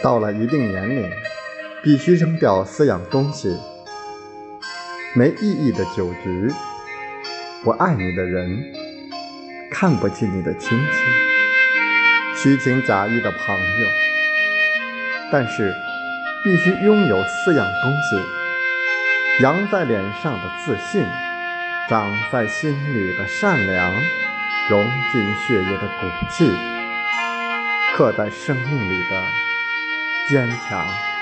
到了一定年龄，必须扔掉四样东西：没意义的酒局，不爱你的人，看不起你的亲戚，虚情假意的朋友。但是，必须拥有四样东西：扬在脸上的自信，长在心里的善良，融进血液的骨气，刻在生命里的坚强。